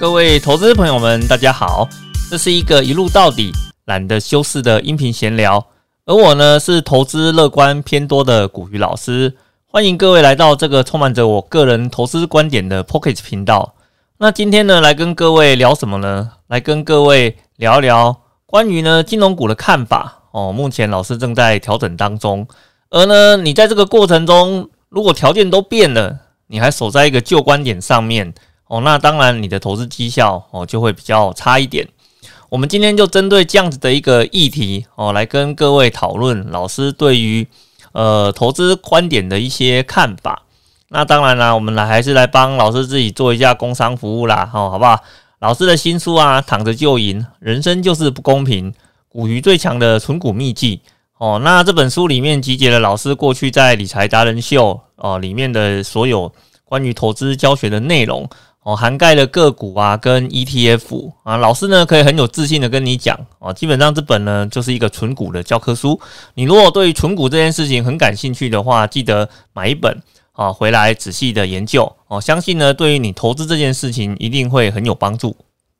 各位投资朋友们，大家好！这是一个一路到底、懒得修饰的音频闲聊。而我呢，是投资乐观偏多的古鱼老师。欢迎各位来到这个充满着我个人投资观点的 Pocket 频道。那今天呢，来跟各位聊什么呢？来跟各位聊聊关于呢金融股的看法哦。目前老师正在调整当中，而呢，你在这个过程中，如果条件都变了，你还守在一个旧观点上面。哦，那当然，你的投资绩效哦就会比较差一点。我们今天就针对这样子的一个议题哦，来跟各位讨论老师对于呃投资观点的一些看法。那当然啦，我们来还是来帮老师自己做一下工商服务啦，哦，好不好？老师的新书啊，躺着就赢，人生就是不公平，股鱼最强的存股秘籍哦。那这本书里面集结了老师过去在理财达人秀哦里面的所有关于投资教学的内容。哦，涵盖了个股啊，跟 ETF 啊，老师呢可以很有自信的跟你讲哦，基本上这本呢就是一个纯股的教科书。你如果对于纯股这件事情很感兴趣的话，记得买一本啊回来仔细的研究哦。相信呢，对于你投资这件事情一定会很有帮助。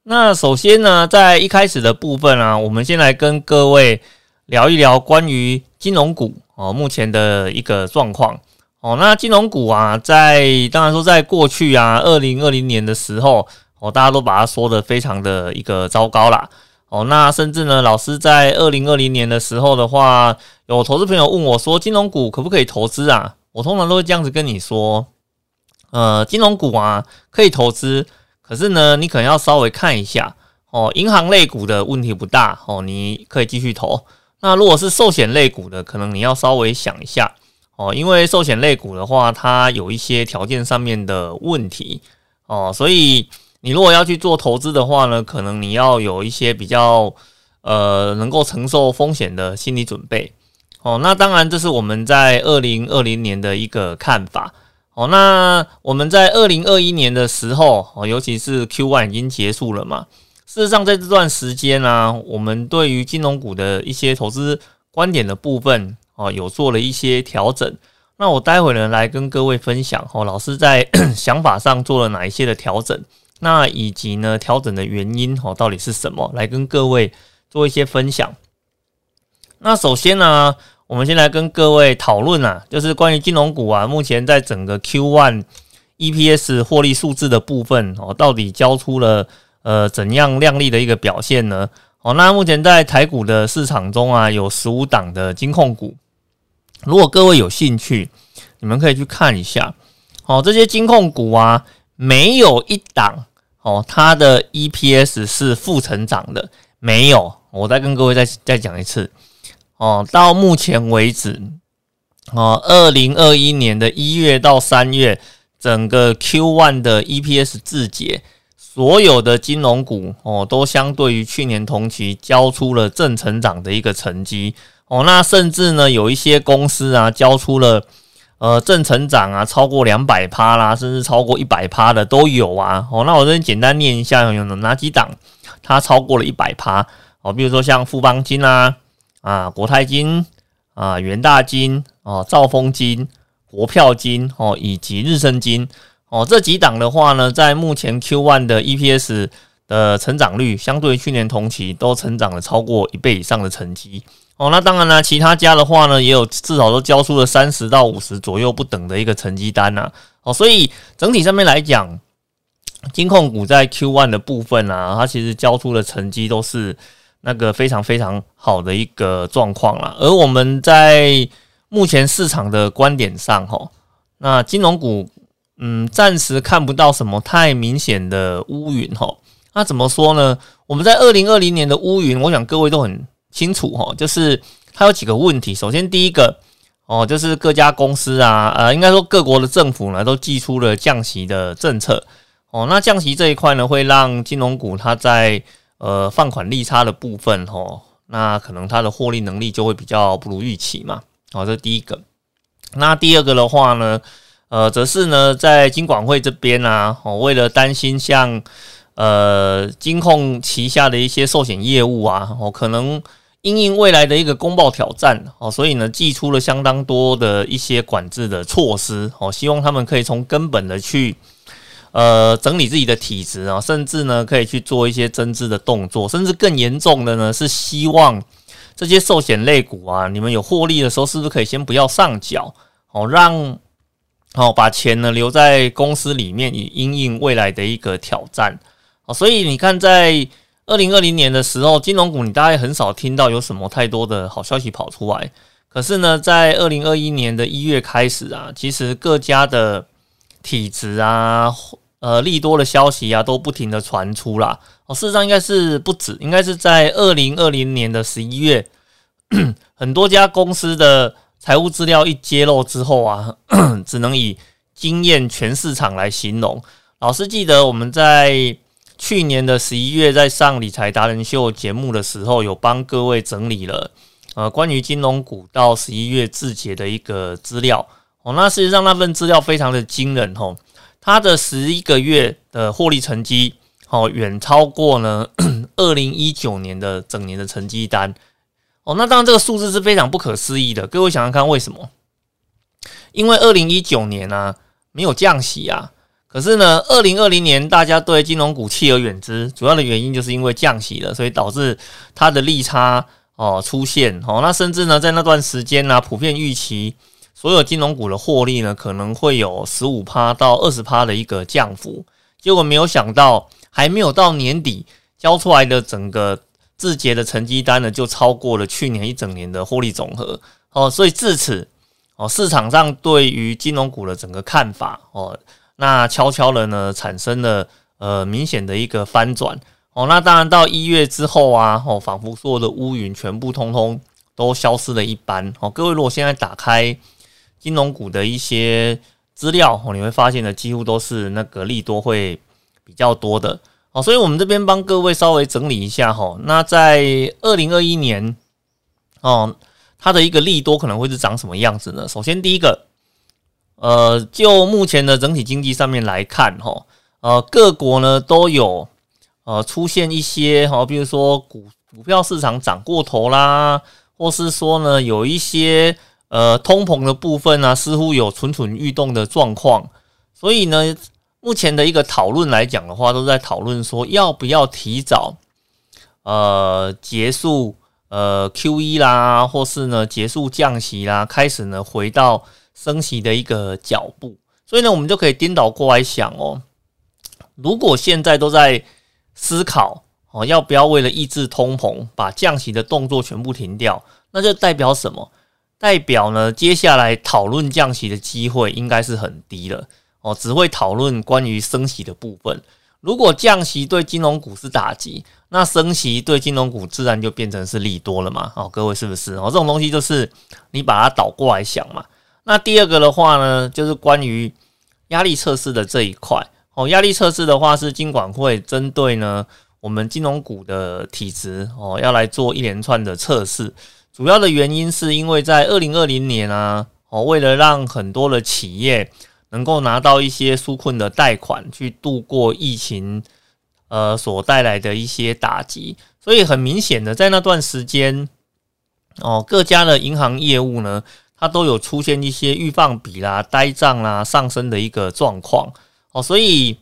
那首先呢，在一开始的部分啊，我们先来跟各位聊一聊关于金融股哦目前的一个状况。哦，那金融股啊，在当然说，在过去啊，二零二零年的时候，哦，大家都把它说的非常的一个糟糕啦。哦，那甚至呢，老师在二零二零年的时候的话，有投资朋友问我说，金融股可不可以投资啊？我通常都会这样子跟你说，呃，金融股啊可以投资，可是呢，你可能要稍微看一下哦，银行类股的问题不大哦，你可以继续投。那如果是寿险类股的，可能你要稍微想一下。哦，因为寿险类股的话，它有一些条件上面的问题哦，所以你如果要去做投资的话呢，可能你要有一些比较呃能够承受风险的心理准备哦。那当然，这是我们在二零二零年的一个看法哦。那我们在二零二一年的时候哦，尤其是 Q one 已经结束了嘛。事实上，在这段时间呢，我们对于金融股的一些投资观点的部分。哦，有做了一些调整，那我待会呢来跟各位分享哦，老师在 想法上做了哪一些的调整，那以及呢调整的原因哦到底是什么，来跟各位做一些分享。那首先呢，我们先来跟各位讨论啊，就是关于金融股啊，目前在整个 Q one EPS 获利数字的部分哦，到底交出了呃怎样亮丽的一个表现呢？哦，那目前在台股的市场中啊，有十五档的金控股。如果各位有兴趣，你们可以去看一下。哦，这些金控股啊，没有一档哦，它的 EPS 是负成长的，没有。我再跟各位再再讲一次。哦，到目前为止，哦，二零二一年的一月到三月，整个 Q one 的 EPS 字节，所有的金融股哦，都相对于去年同期交出了正成长的一个成绩。哦，那甚至呢，有一些公司啊，交出了呃正成长啊，超过两百趴啦，甚至超过一百趴的都有啊。哦，那我这边简单念一下，有哪几档它超过了一百趴？哦，比如说像富邦金啊、啊国泰金啊、元大金哦、兆丰金、国票金哦，以及日升金哦，这几档的话呢，在目前 Q one 的 EPS 的成长率，相对于去年同期都成长了超过一倍以上的成绩。哦，那当然了，其他家的话呢，也有至少都交出了三十到五十左右不等的一个成绩单呐。哦，所以整体上面来讲，金控股在 Q one 的部分啊，它其实交出的成绩都是那个非常非常好的一个状况了。而我们在目前市场的观点上，哈，那金融股，嗯，暂时看不到什么太明显的乌云，哈。那怎么说呢？我们在二零二零年的乌云，我想各位都很。清楚哈，就是它有几个问题。首先，第一个哦，就是各家公司啊，呃，应该说各国的政府呢，都寄出了降息的政策哦。那降息这一块呢，会让金融股它在呃放款利差的部分哦，那可能它的获利能力就会比较不如预期嘛。哦，这是第一个。那第二个的话呢，呃，则是呢，在金管会这边呢，哦，为了担心像呃金控旗下的一些寿险业务啊，哦，可能因应未来的一个公报挑战哦，所以呢，寄出了相当多的一些管制的措施哦，希望他们可以从根本的去呃整理自己的体质啊，甚至呢可以去做一些增资的动作，甚至更严重的呢是希望这些寿险类股啊，你们有获利的时候，是不是可以先不要上缴哦，让哦把钱呢留在公司里面，以应应未来的一个挑战。所以你看，在二零二零年的时候，金融股你大概很少听到有什么太多的好消息跑出来。可是呢，在二零二一年的一月开始啊，其实各家的体质啊，呃，利多的消息啊，都不停的传出啦。哦，事实上应该是不止，应该是在二零二零年的十一月，很多家公司的财务资料一揭露之后啊，只能以惊艳全市场来形容。老师记得我们在去年的十一月在上理财达人秀节目的时候，有帮各位整理了。呃，关于金融股到十一月字节的一个资料哦，那事实上那份资料非常的惊人哦，它的十一个月的获利成绩哦，远超过呢 二零一九年的整年的成绩单哦，那当然这个数字是非常不可思议的，各位想想看为什么？因为二零一九年呢没有降息啊，可是呢二零二零年大家对金融股弃而远之，主要的原因就是因为降息了，所以导致它的利差。哦，出现哦，那甚至呢，在那段时间呢，普遍预期所有金融股的获利呢，可能会有十五趴到二十趴的一个降幅。结果没有想到，还没有到年底交出来的整个字节的成绩单呢，就超过了去年一整年的获利总和。哦，所以至此哦，市场上对于金融股的整个看法哦，那悄悄的呢，产生了呃明显的一个翻转。哦，那当然到一月之后啊，哦，仿佛所有的乌云全部通通都消失了一般。哦，各位如果现在打开金融股的一些资料，哦，你会发现呢，几乎都是那个利多会比较多的。哦，所以我们这边帮各位稍微整理一下哈。那在二零二一年，哦，它的一个利多可能会是长什么样子呢？首先第一个，呃，就目前的整体经济上面来看，哈，呃，各国呢都有。呃，出现一些哈，比如说股股票市场涨过头啦，或是说呢，有一些呃通膨的部分呢，似乎有蠢蠢欲动的状况。所以呢，目前的一个讨论来讲的话，都在讨论说要不要提早呃结束呃 Q E 啦，或是呢结束降息啦，开始呢回到升息的一个脚步。所以呢，我们就可以颠倒过来想哦，如果现在都在。思考哦，要不要为了抑制通膨，把降息的动作全部停掉？那就代表什么？代表呢，接下来讨论降息的机会应该是很低了哦，只会讨论关于升息的部分。如果降息对金融股是打击，那升息对金融股自然就变成是利多了嘛？哦，各位是不是？哦，这种东西就是你把它倒过来想嘛。那第二个的话呢，就是关于压力测试的这一块。哦，压力测试的话是金管会针对呢我们金融股的体质哦，要来做一连串的测试。主要的原因是因为在二零二零年啊，哦，为了让很多的企业能够拿到一些纾困的贷款，去度过疫情呃所带来的一些打击，所以很明显的在那段时间哦，各家的银行业务呢，它都有出现一些预放比啦、呆账啦上升的一个状况。哦，所以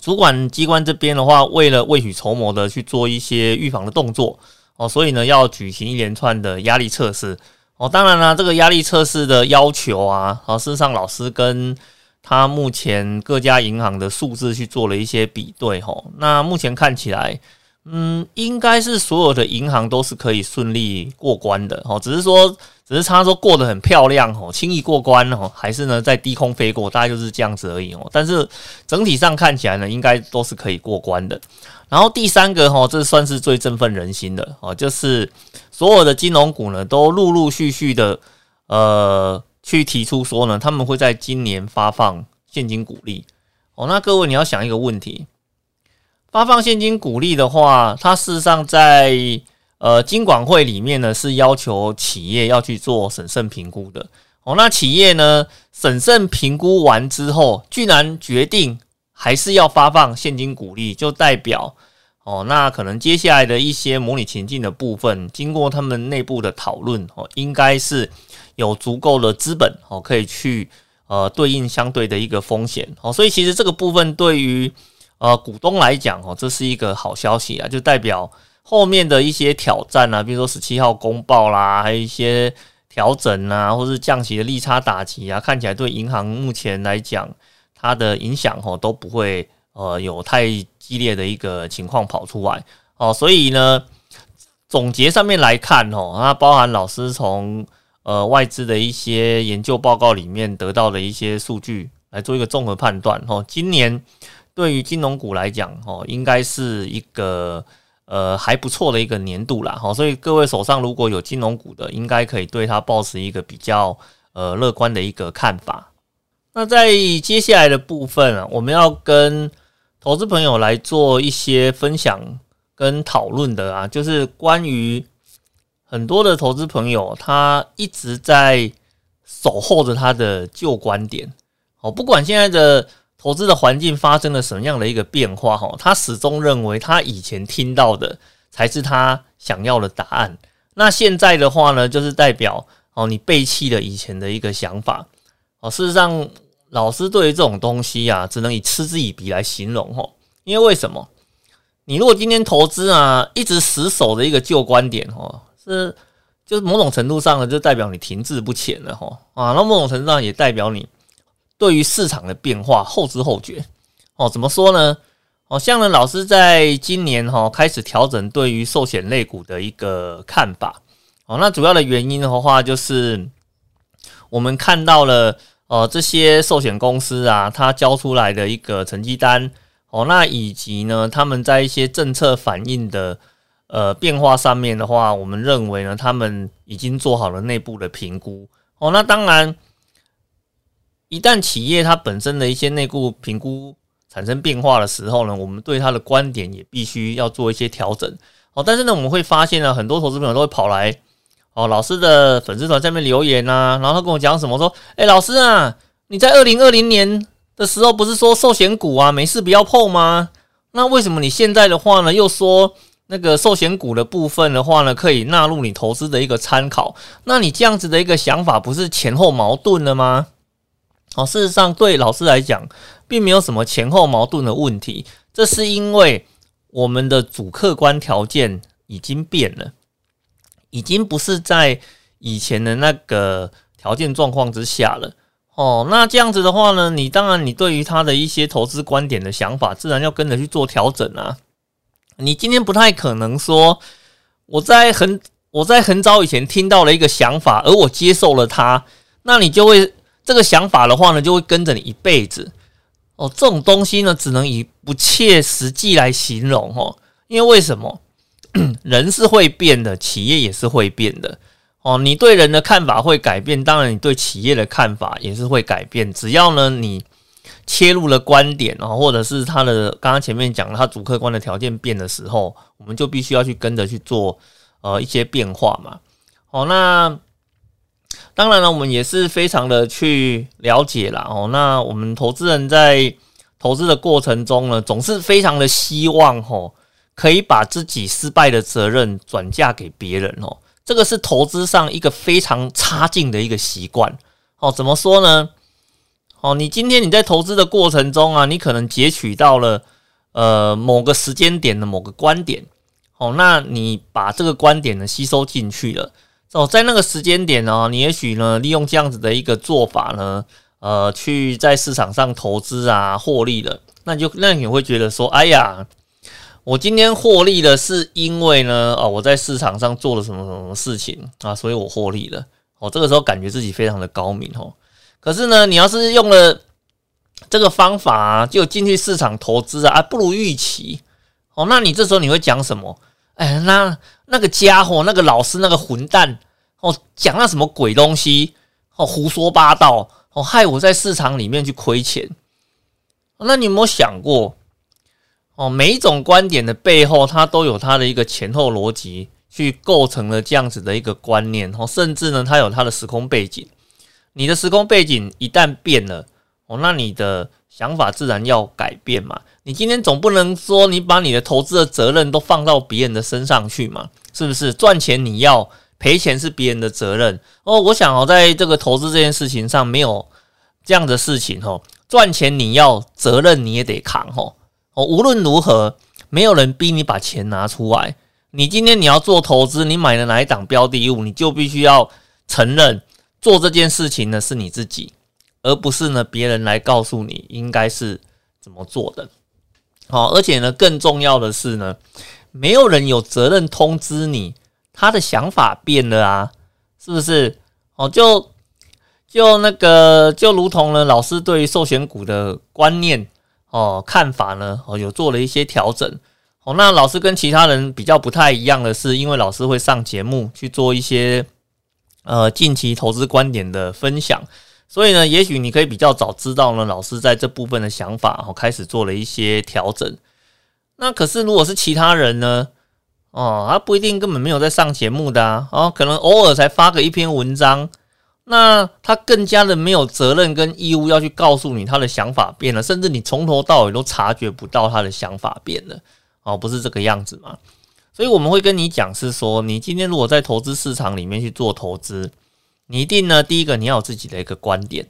主管机关这边的话，为了未雨绸缪的去做一些预防的动作，哦，所以呢要举行一连串的压力测试。哦，当然了，这个压力测试的要求啊，哦，事实上老师跟他目前各家银行的数字去做了一些比对，吼，那目前看起来。嗯，应该是所有的银行都是可以顺利过关的哦，只是说，只是他说过得很漂亮哦，轻易过关哦，还是呢在低空飞过，大概就是这样子而已哦。但是整体上看起来呢，应该都是可以过关的。然后第三个哈，这算是最振奋人心的哦，就是所有的金融股呢，都陆陆续续的呃去提出说呢，他们会在今年发放现金股利哦。那各位你要想一个问题。发放现金股利的话，它事实上在呃金管会里面呢是要求企业要去做审慎评估的哦。那企业呢审慎评估完之后，居然决定还是要发放现金股利，就代表哦，那可能接下来的一些模拟情境的部分，经过他们内部的讨论哦，应该是有足够的资本哦，可以去呃对应相对的一个风险哦，所以其实这个部分对于呃股东来讲哦，这是一个好消息啊，就代表后面的一些挑战啊，比如说十七号公报啦，还有一些调整啊，或是降息的利差打击啊，看起来对银行目前来讲它的影响哦都不会呃有太激烈的一个情况跑出来哦，所以呢。总结上面来看，哦，那包含老师从呃外资的一些研究报告里面得到的一些数据来做一个综合判断，哦，今年对于金融股来讲，哦，应该是一个呃还不错的一个年度啦，哦，所以各位手上如果有金融股的，应该可以对它保持一个比较呃乐观的一个看法。那在接下来的部分啊，我们要跟投资朋友来做一些分享。跟讨论的啊，就是关于很多的投资朋友，他一直在守候着他的旧观点哦。不管现在的投资的环境发生了什么样的一个变化哈，他始终认为他以前听到的才是他想要的答案。那现在的话呢，就是代表哦，你背弃了以前的一个想法哦。事实上，老师对于这种东西啊，只能以嗤之以鼻来形容哦。因为为什么？你如果今天投资啊，一直死守的一个旧观点哦，是就是某种程度上呢，就代表你停滞不前了哈啊，那某种程度上也代表你对于市场的变化后知后觉哦。怎么说呢？哦，像呢，老师在今年哈开始调整对于寿险类股的一个看法哦。那主要的原因的话，就是我们看到了呃这些寿险公司啊，它交出来的一个成绩单。哦，那以及呢，他们在一些政策反应的呃变化上面的话，我们认为呢，他们已经做好了内部的评估。哦，那当然，一旦企业它本身的一些内部评估产生变化的时候呢，我们对它的观点也必须要做一些调整。哦，但是呢，我们会发现呢，很多投资朋友都会跑来哦老师的粉丝团下面留言啊，然后他跟我讲什么说，哎，老师啊，你在二零二零年。的时候不是说寿险股啊没事不要碰吗？那为什么你现在的话呢又说那个寿险股的部分的话呢可以纳入你投资的一个参考？那你这样子的一个想法不是前后矛盾了吗？哦，事实上对老师来讲并没有什么前后矛盾的问题，这是因为我们的主客观条件已经变了，已经不是在以前的那个条件状况之下了。哦，那这样子的话呢，你当然你对于他的一些投资观点的想法，自然要跟着去做调整啊。你今天不太可能说，我在很我在很早以前听到了一个想法，而我接受了它，那你就会这个想法的话呢，就会跟着你一辈子。哦，这种东西呢，只能以不切实际来形容哦。因为为什么？人是会变的，企业也是会变的。哦，你对人的看法会改变，当然你对企业的看法也是会改变。只要呢你切入了观点啊，或者是他的刚刚前面讲了他主客观的条件变的时候，我们就必须要去跟着去做呃一些变化嘛。哦，那当然了，我们也是非常的去了解了哦。那我们投资人在投资的过程中呢，总是非常的希望哦，可以把自己失败的责任转嫁给别人哦。这个是投资上一个非常差劲的一个习惯哦。怎么说呢？哦，你今天你在投资的过程中啊，你可能截取到了呃某个时间点的某个观点哦，那你把这个观点呢吸收进去了哦，在那个时间点呢，你也许呢利用这样子的一个做法呢，呃，去在市场上投资啊获利了，那就那你会觉得说，哎呀。我今天获利的是因为呢，哦，我在市场上做了什么什么事情啊，所以我获利了。哦，这个时候感觉自己非常的高明哦。可是呢，你要是用了这个方法，就进去市场投资啊，不如预期哦。那你这时候你会讲什么？哎，那那个家伙，那个老师，那个混蛋哦，讲那什么鬼东西哦，胡说八道哦，害我在市场里面去亏钱。那你有没有想过？哦，每一种观点的背后，它都有它的一个前后逻辑，去构成了这样子的一个观念。哦，甚至呢，它有它的时空背景。你的时空背景一旦变了，哦，那你的想法自然要改变嘛。你今天总不能说你把你的投资的责任都放到别人的身上去嘛？是不是？赚钱你要赔钱是别人的责任。哦，我想哦，在这个投资这件事情上，没有这样的事情哦，赚钱你要责任你也得扛哦。哦，无论如何，没有人逼你把钱拿出来。你今天你要做投资，你买了哪一档标的物，你就必须要承认做这件事情呢是你自己，而不是呢别人来告诉你应该是怎么做的。好，而且呢更重要的是呢，没有人有责任通知你他的想法变了啊，是不是？哦，就就那个就如同呢老师对于寿险股的观念哦看法呢哦有做了一些调整。哦，那老师跟其他人比较不太一样的是，因为老师会上节目去做一些呃近期投资观点的分享，所以呢，也许你可以比较早知道呢，老师在这部分的想法哦开始做了一些调整。那可是如果是其他人呢，哦，他不一定根本没有在上节目的啊，哦，可能偶尔才发个一篇文章，那他更加的没有责任跟义务要去告诉你他的想法变了，甚至你从头到尾都察觉不到他的想法变了。哦，不是这个样子嘛？所以我们会跟你讲，是说你今天如果在投资市场里面去做投资，你一定呢，第一个你要有自己的一个观点。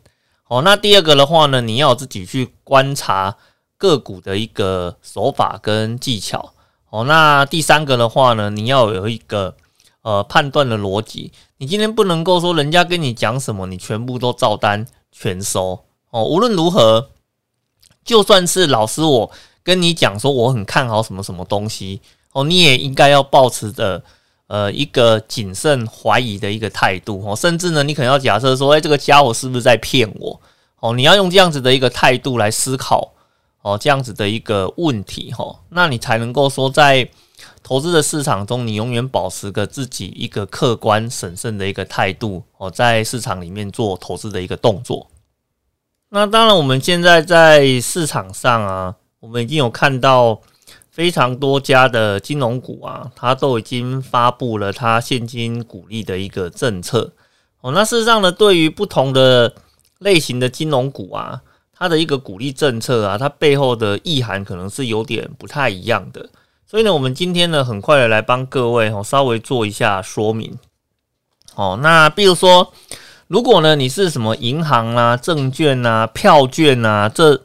哦，那第二个的话呢，你要自己去观察个股的一个手法跟技巧。哦，那第三个的话呢，你要有一个呃判断的逻辑。你今天不能够说人家跟你讲什么，你全部都照单全收。哦，无论如何，就算是老师我。跟你讲说我很看好什么什么东西哦，你也应该要保持着呃一个谨慎怀疑的一个态度哦，甚至呢，你可能要假设说，哎，这个家伙是不是在骗我哦？你要用这样子的一个态度来思考哦，这样子的一个问题哈，那你才能够说在投资的市场中，你永远保持个自己一个客观审慎的一个态度哦，在市场里面做投资的一个动作。那当然，我们现在在市场上啊。我们已经有看到非常多家的金融股啊，它都已经发布了它现金股利的一个政策哦。那事实上呢，对于不同的类型的金融股啊，它的一个鼓励政策啊，它背后的意涵可能是有点不太一样的。所以呢，我们今天呢，很快的来帮各位哦稍微做一下说明。哦，那比如说，如果呢你是什么银行啊、证券啊、票券啊这。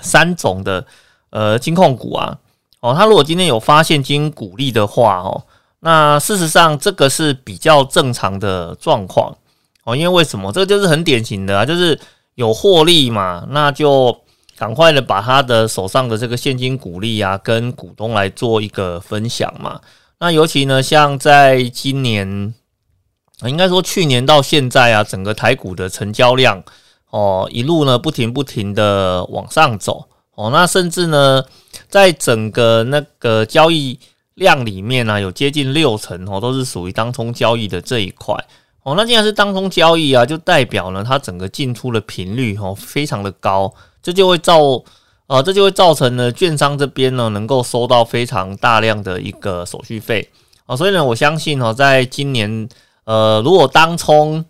三种的呃金控股啊，哦，他如果今天有发现金股利的话哦，那事实上这个是比较正常的状况哦，因为为什么？这个就是很典型的啊，就是有获利嘛，那就赶快的把他的手上的这个现金股利啊，跟股东来做一个分享嘛。那尤其呢，像在今年，应该说去年到现在啊，整个台股的成交量。哦，一路呢不停不停的往上走哦，那甚至呢，在整个那个交易量里面呢，有接近六成哦，都是属于当冲交易的这一块哦。那既然是当冲交易啊，就代表呢，它整个进出的频率哦非常的高，这就会造呃，这就会造成呢，券商这边呢能够收到非常大量的一个手续费啊。所以呢，我相信哦，在今年呃，如果当冲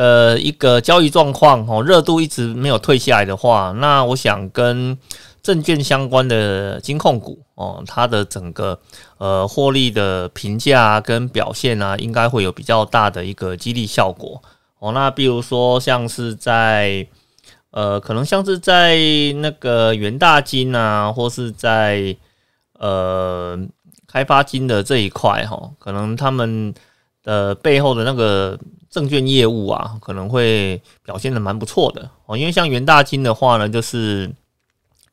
呃，一个交易状况哦，热度一直没有退下来的话，那我想跟证券相关的金控股哦，它的整个呃获利的评价跟表现啊，应该会有比较大的一个激励效果哦。那比如说像是在呃，可能像是在那个元大金啊，或是在呃开发金的这一块哈，可能他们的背后的那个。证券业务啊，可能会表现的蛮不错的哦。因为像元大金的话呢，就是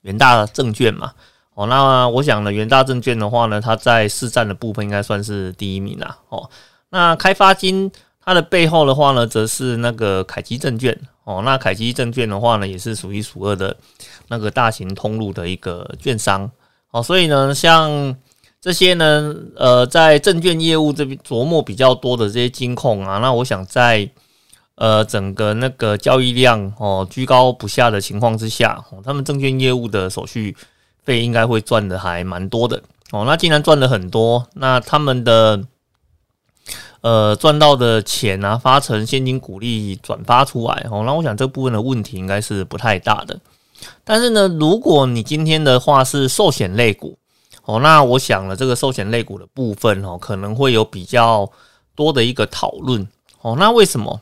元大证券嘛哦。那我想呢，元大证券的话呢，它在市占的部分应该算是第一名啦哦。那开发金它的背后的话呢，则是那个凯基证券哦。那凯基证券的话呢，也是数一数二的那个大型通路的一个券商哦。所以呢，像这些呢，呃，在证券业务这边琢磨比较多的这些金控啊，那我想在呃整个那个交易量哦居高不下的情况之下，哦，他们证券业务的手续费应该会赚的还蛮多的哦。那既然赚了很多，那他们的呃赚到的钱啊，发成现金股利转发出来哦，那我想这部分的问题应该是不太大的。但是呢，如果你今天的话是寿险类股，哦，那我想了，这个寿险类股的部分哦，可能会有比较多的一个讨论。哦，那为什么？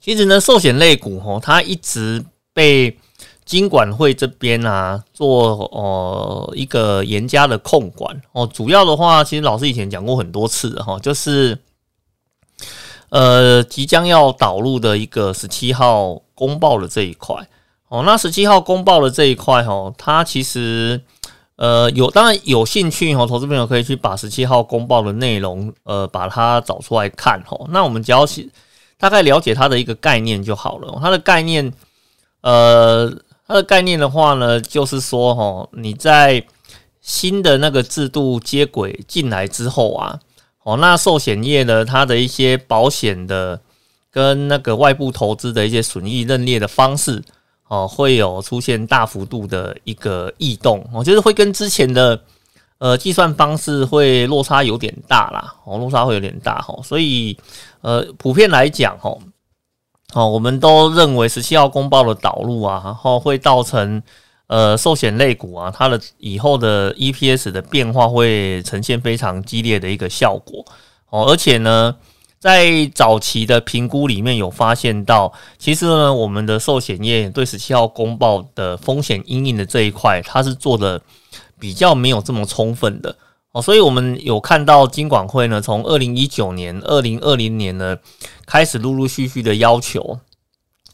其实呢，寿险类股哦，它一直被金管会这边啊做哦一个严加的控管哦。主要的话，其实老师以前讲过很多次哈，就是呃即将要导入的一个十七号公报的这一块哦。那十七号公报的这一块哈，它其实。呃，有当然有兴趣哦，投资朋友可以去把十七号公报的内容，呃，把它找出来看哦。那我们只要是大概了解它的一个概念就好了。它的概念，呃，它的概念的话呢，就是说哈，你在新的那个制度接轨进来之后啊，哦，那寿险业呢，它的一些保险的跟那个外部投资的一些损益认列的方式。哦，会有出现大幅度的一个异动，我觉得会跟之前的呃计算方式会落差有点大啦，哦，落差会有点大哈，所以呃普遍来讲哈，哦，我们都认为十七号公报的导入啊，然后会造成呃寿险类股啊，它的以后的 EPS 的变化会呈现非常激烈的一个效果哦，而且呢。在早期的评估里面有发现到，其实呢，我们的寿险业对十七号公报的风险阴影的这一块，它是做的比较没有这么充分的哦，所以我们有看到金管会呢，从二零一九年、二零二零年呢开始陆陆续续的要求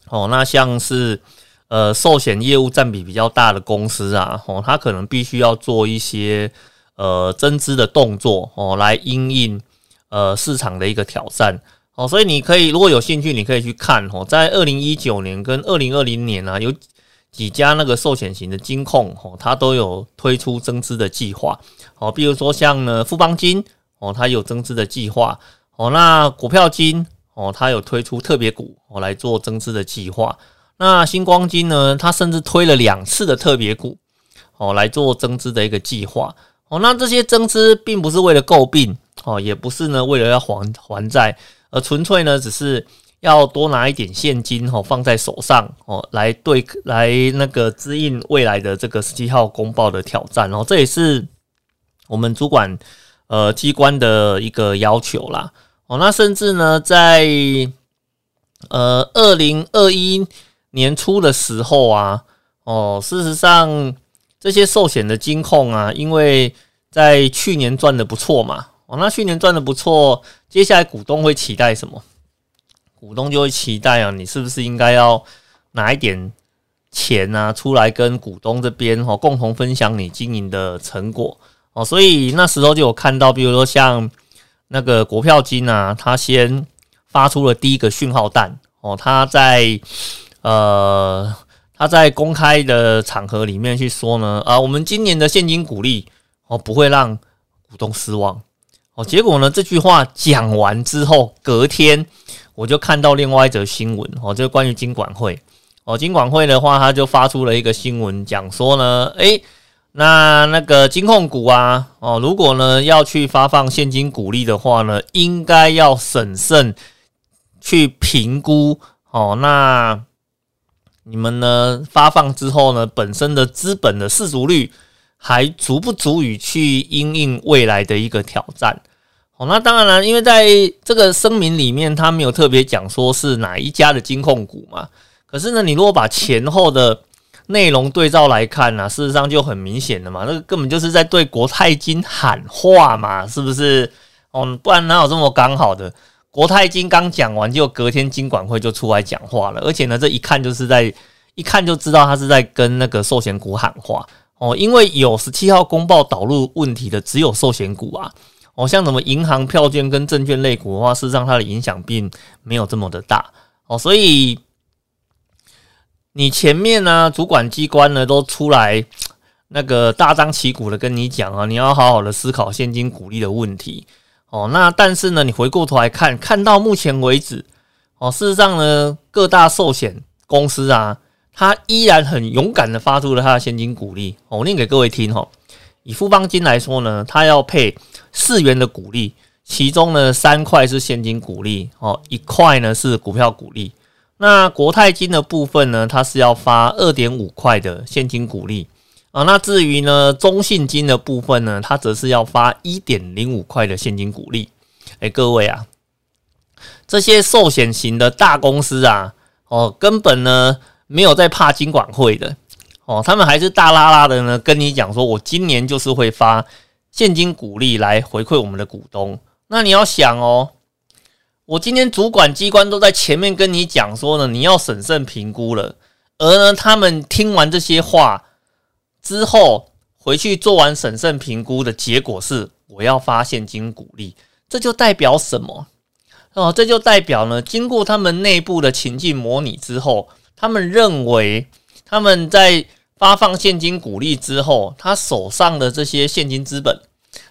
哦，那像是呃寿险业务占比比较大的公司啊，哦，它可能必须要做一些呃增资的动作哦，来因应。呃，市场的一个挑战。哦，所以你可以如果有兴趣，你可以去看哦，在二零一九年跟二零二零年呢，有几家那个寿险型的金控哦，它都有推出增资的计划。哦，比如说像呢富邦金哦，它有增资的计划。哦，那股票金哦，它有推出特别股哦来做增资的计划，那星光金呢，它甚至推了两次的特别股哦来做增资的一个计划。哦，那这些增资并不是为了诟病。哦，也不是呢，为了要还还债，而纯粹呢，只是要多拿一点现金哦，放在手上哦，来对来那个支应未来的这个十七号公报的挑战哦，这也是我们主管呃机关的一个要求啦。哦，那甚至呢，在呃二零二一年初的时候啊，哦，事实上这些寿险的金控啊，因为在去年赚的不错嘛。哦，那去年赚的不错，接下来股东会期待什么？股东就会期待啊，你是不是应该要拿一点钱啊出来跟股东这边哦共同分享你经营的成果哦？所以那时候就有看到，比如说像那个国票金啊，他先发出了第一个讯号弹哦，他在呃他在公开的场合里面去说呢，啊，我们今年的现金股利哦不会让股东失望。哦，结果呢？这句话讲完之后，隔天我就看到另外一则新闻哦，就是关于金管会哦。金管会的话，他就发出了一个新闻，讲说呢，诶，那那个金控股啊，哦，如果呢要去发放现金股利的话呢，应该要审慎去评估哦。那你们呢发放之后呢，本身的资本的市足率。还足不足以去应应未来的一个挑战？哦，那当然了，因为在这个声明里面，他没有特别讲说是哪一家的金控股嘛。可是呢，你如果把前后的内容对照来看呢，事实上就很明显的嘛，那个根本就是在对国泰金喊话嘛，是不是？哦，不然哪有这么刚好的？国泰金刚讲完，就隔天金管会就出来讲话了，而且呢，这一看就是在一看就知道他是在跟那个寿险股喊话。哦，因为有十七号公报导入问题的只有寿险股啊，哦，像什么银行票券跟证券类股的话，事实上它的影响并没有这么的大哦，所以你前面呢，主管机关呢都出来那个大张旗鼓的跟你讲啊，你要好好的思考现金股利的问题哦，那但是呢，你回过头来看，看到目前为止哦，事实上呢，各大寿险公司啊。他依然很勇敢的发出了他的现金股利，我念给各位听哈。以富邦金来说呢，他要配四元的股利，其中呢三块是现金股利哦，一块呢是股票股利。那国泰金的部分呢，它是要发二点五块的现金股利啊。那至于呢中信金的部分呢，它则是要发一点零五块的现金股利。哎，各位啊，这些寿险型的大公司啊，哦，根本呢没有在怕金管会的，哦，他们还是大拉拉的呢，跟你讲说，我今年就是会发现金股利来回馈我们的股东。那你要想哦，我今天主管机关都在前面跟你讲说呢，你要审慎评估了，而呢，他们听完这些话之后，回去做完审慎评估的结果是，我要发现金股利，这就代表什么？哦，这就代表呢，经过他们内部的情境模拟之后，他们认为他们在发放现金鼓励之后，他手上的这些现金资本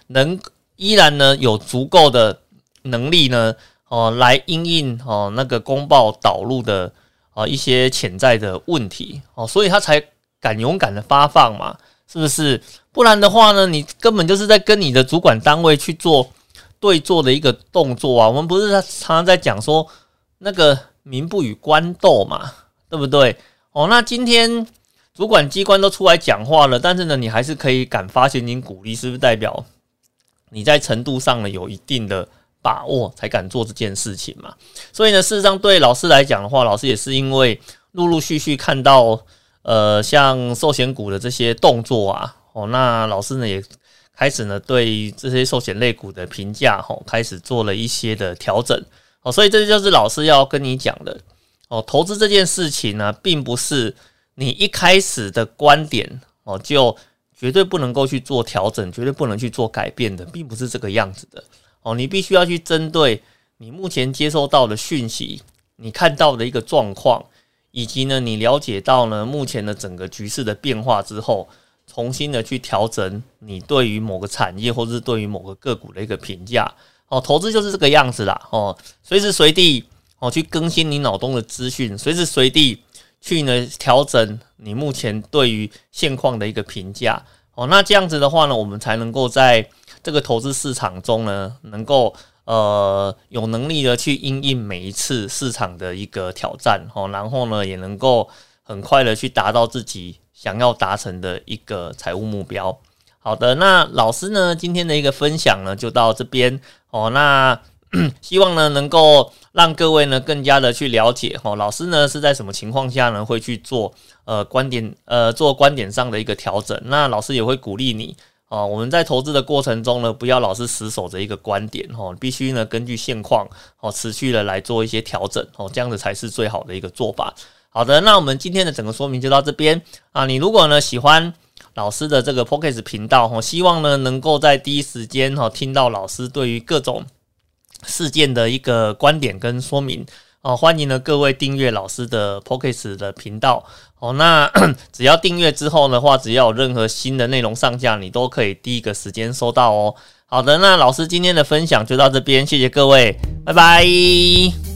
能依然呢有足够的能力呢，哦，来应应哦那个公报导入的啊一些潜在的问题哦，所以他才敢勇敢的发放嘛，是不是？不然的话呢，你根本就是在跟你的主管单位去做。对做的一个动作啊，我们不是常常在讲说那个民不与官斗嘛，对不对？哦，那今天主管机关都出来讲话了，但是呢，你还是可以敢发现金鼓励，是不是代表你在程度上呢有一定的把握才敢做这件事情嘛？所以呢，事实上对老师来讲的话，老师也是因为陆陆续续看到呃像寿险股的这些动作啊，哦，那老师呢也。开始呢，对这些寿险类股的评价，吼，开始做了一些的调整，哦，所以这就是老师要跟你讲的，哦，投资这件事情呢，并不是你一开始的观点，哦，就绝对不能够去做调整，绝对不能去做改变的，并不是这个样子的，哦，你必须要去针对你目前接收到的讯息，你看到的一个状况，以及呢，你了解到呢，目前的整个局势的变化之后。重新的去调整你对于某个产业或者是对于某个个股的一个评价哦，投资就是这个样子啦哦，随时随地哦去更新你脑中的资讯，随时随地去呢调整你目前对于现况的一个评价哦，那这样子的话呢，我们才能够在这个投资市场中呢，能够呃有能力的去应应每一次市场的一个挑战哦，然后呢也能够很快的去达到自己。想要达成的一个财务目标。好的，那老师呢，今天的一个分享呢，就到这边哦。那希望呢，能够让各位呢更加的去了解哦，老师呢是在什么情况下呢会去做呃观点呃做观点上的一个调整。那老师也会鼓励你哦，我们在投资的过程中呢，不要老是死守着一个观点哦，必须呢根据现况哦持续的来做一些调整哦，这样子才是最好的一个做法。好的，那我们今天的整个说明就到这边啊。你如果呢喜欢老师的这个 p o c k e t 频道哈，希望呢能够在第一时间哈听到老师对于各种事件的一个观点跟说明哦，欢迎呢各位订阅老师的 p o c k e t 的频道哦。那 只要订阅之后的话，只要有任何新的内容上架，你都可以第一个时间收到哦。好的，那老师今天的分享就到这边，谢谢各位，拜拜。